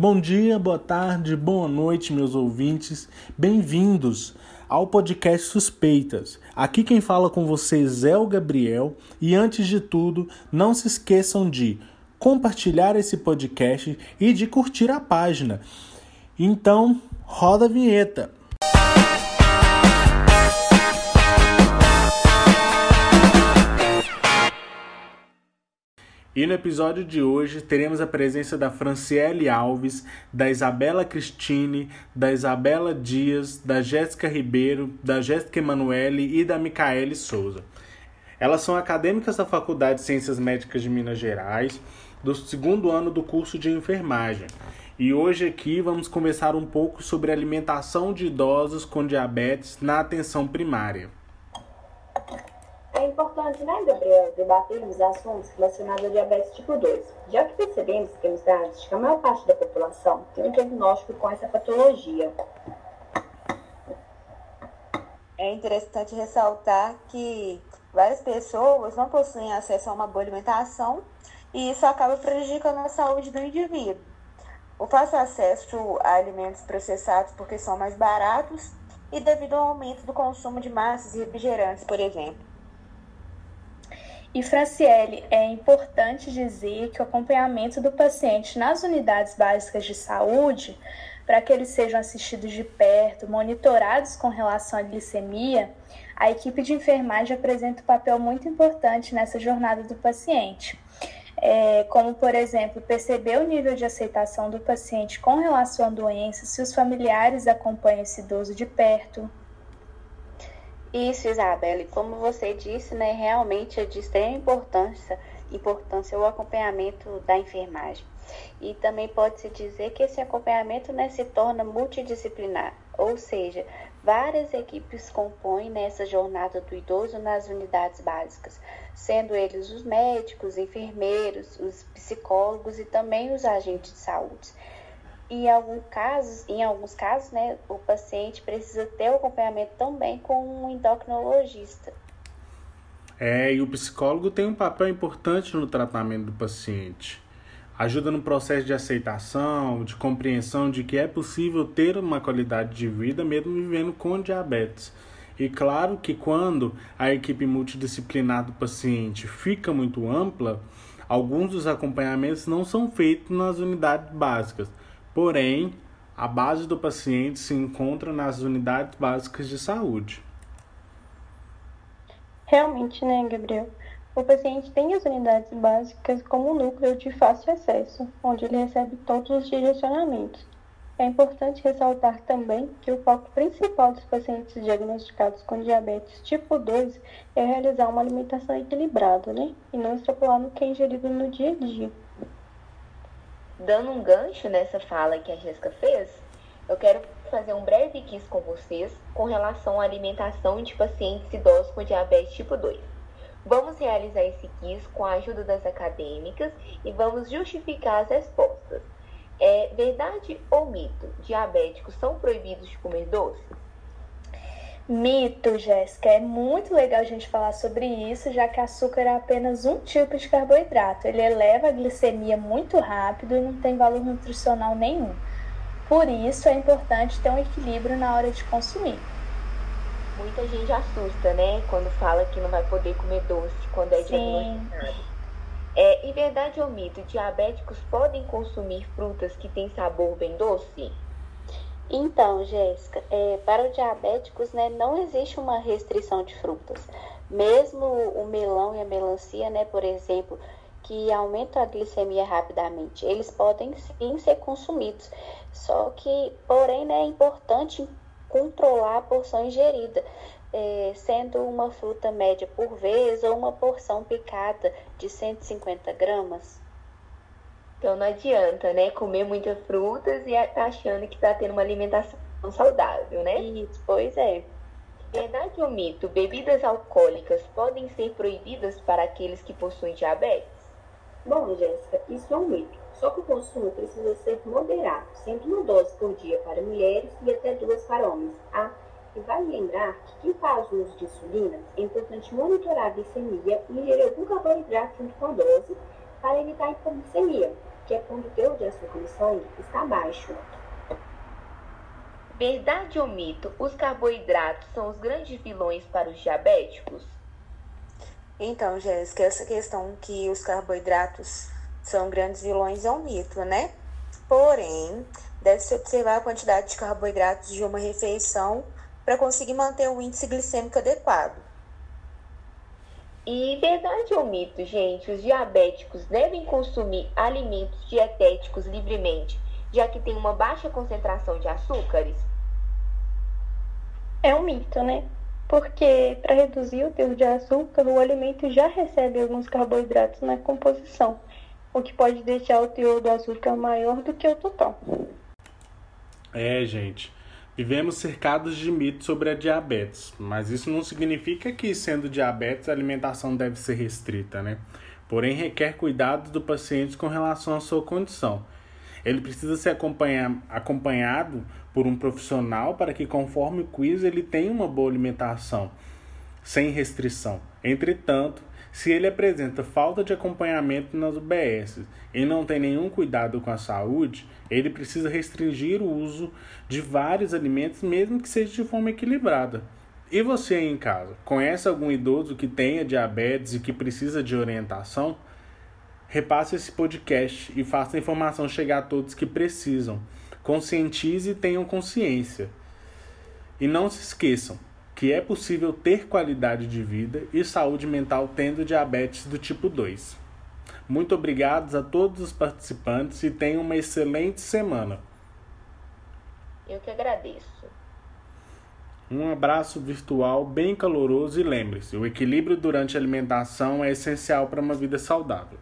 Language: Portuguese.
Bom dia, boa tarde, boa noite, meus ouvintes. Bem-vindos ao podcast Suspeitas. Aqui quem fala com vocês é o Gabriel e antes de tudo, não se esqueçam de compartilhar esse podcast e de curtir a página. Então, roda a vinheta. E no episódio de hoje teremos a presença da Franciele Alves, da Isabela Cristine, da Isabela Dias, da Jéssica Ribeiro, da Jéssica Emanuele e da Micaele Souza. Elas são acadêmicas da Faculdade de Ciências Médicas de Minas Gerais, do segundo ano do curso de enfermagem. E hoje aqui vamos conversar um pouco sobre alimentação de idosos com diabetes na atenção primária. Importante, né, Gabriel, debatermos assuntos relacionados ao diabetes tipo 2, já que percebemos que que a maior parte da população tem um diagnóstico com essa patologia. É interessante ressaltar que várias pessoas não possuem acesso a uma boa alimentação e isso acaba prejudicando a saúde do indivíduo. O fácil acesso a alimentos processados porque são mais baratos e devido ao aumento do consumo de massas e refrigerantes, por exemplo. E Franciele, é importante dizer que o acompanhamento do paciente nas unidades básicas de saúde, para que eles sejam assistidos de perto, monitorados com relação à glicemia, a equipe de enfermagem apresenta um papel muito importante nessa jornada do paciente. É, como, por exemplo, perceber o nível de aceitação do paciente com relação à doença, se os familiares acompanham esse idoso de perto, isso, Isabelle, como você disse, né, realmente é de extrema importância, importância o acompanhamento da enfermagem. E também pode-se dizer que esse acompanhamento né, se torna multidisciplinar, ou seja, várias equipes compõem nessa jornada do idoso nas unidades básicas, sendo eles os médicos, enfermeiros, os psicólogos e também os agentes de saúde. Em, algum casos, em alguns casos, né, o paciente precisa ter o acompanhamento também com um endocrinologista. É, e o psicólogo tem um papel importante no tratamento do paciente. Ajuda no processo de aceitação, de compreensão de que é possível ter uma qualidade de vida mesmo vivendo com diabetes. E claro que quando a equipe multidisciplinar do paciente fica muito ampla, alguns dos acompanhamentos não são feitos nas unidades básicas, Porém, a base do paciente se encontra nas unidades básicas de saúde. Realmente, né, Gabriel? O paciente tem as unidades básicas como núcleo de fácil acesso, onde ele recebe todos os direcionamentos. É importante ressaltar também que o foco principal dos pacientes diagnosticados com diabetes tipo 2 é realizar uma alimentação equilibrada, né? E não extrapolar no que é ingerido no dia a dia. Dando um gancho nessa fala que a Jéssica fez, eu quero fazer um breve quiz com vocês com relação à alimentação de pacientes idosos com diabetes tipo 2. Vamos realizar esse quiz com a ajuda das acadêmicas e vamos justificar as respostas. É verdade ou mito? Diabéticos são proibidos de comer doce? Mito, Jéssica. É muito legal a gente falar sobre isso, já que açúcar é apenas um tipo de carboidrato. Ele eleva a glicemia muito rápido e não tem valor nutricional nenhum. Por isso é importante ter um equilíbrio na hora de consumir. Muita gente assusta, né? Quando fala que não vai poder comer doce quando é Sim. diagnosticado. É, em verdade ou mito, diabéticos podem consumir frutas que têm sabor bem doce? Então, Jéssica, é, para os diabéticos, né, não existe uma restrição de frutas. Mesmo o melão e a melancia, né, por exemplo, que aumentam a glicemia rapidamente, eles podem sim ser consumidos. Só que, porém, né, é importante controlar a porção ingerida, é, sendo uma fruta média por vez ou uma porção picada de 150 gramas. Então não adianta, né, comer muitas frutas e tá achando que tá tendo uma alimentação saudável, né? Isso, pois é. Verdade ou mito? Bebidas alcoólicas podem ser proibidas para aqueles que possuem diabetes? Bom, Jéssica, isso é um mito. Só que o consumo precisa ser moderado, sendo uma dose por dia para mulheres e até duas para homens. Ah, e vale lembrar que quem faz uso de insulina é importante monitorar a glicemia e ingerir algum carboidrato junto com a dose para evitar a hipoglicemia, que é quando o teor de açúcar no sangue está baixo. Verdade ou mito? Os carboidratos são os grandes vilões para os diabéticos? Então, Jéssica, essa questão que os carboidratos são grandes vilões é um mito, né? Porém, deve-se observar a quantidade de carboidratos de uma refeição para conseguir manter o índice glicêmico adequado. E verdade ou mito, gente? Os diabéticos devem consumir alimentos dietéticos livremente, já que tem uma baixa concentração de açúcares? É um mito, né? Porque para reduzir o teor de açúcar, o alimento já recebe alguns carboidratos na composição, o que pode deixar o teor do açúcar maior do que o total. É, gente. Vivemos cercados de mitos sobre a diabetes, mas isso não significa que, sendo diabetes, a alimentação deve ser restrita, né? Porém, requer cuidado do paciente com relação à sua condição. Ele precisa ser acompanhado por um profissional para que, conforme o quiz, ele tenha uma boa alimentação, sem restrição. Entretanto, se ele apresenta falta de acompanhamento nas UBS e não tem nenhum cuidado com a saúde, ele precisa restringir o uso de vários alimentos, mesmo que seja de forma equilibrada. E você aí em casa, conhece algum idoso que tenha diabetes e que precisa de orientação? Repasse esse podcast e faça a informação chegar a todos que precisam. Conscientize e tenham consciência. E não se esqueçam que é possível ter qualidade de vida e saúde mental tendo diabetes do tipo 2. Muito obrigado a todos os participantes e tenham uma excelente semana. Eu que agradeço. Um abraço virtual bem caloroso e lembre-se: o equilíbrio durante a alimentação é essencial para uma vida saudável.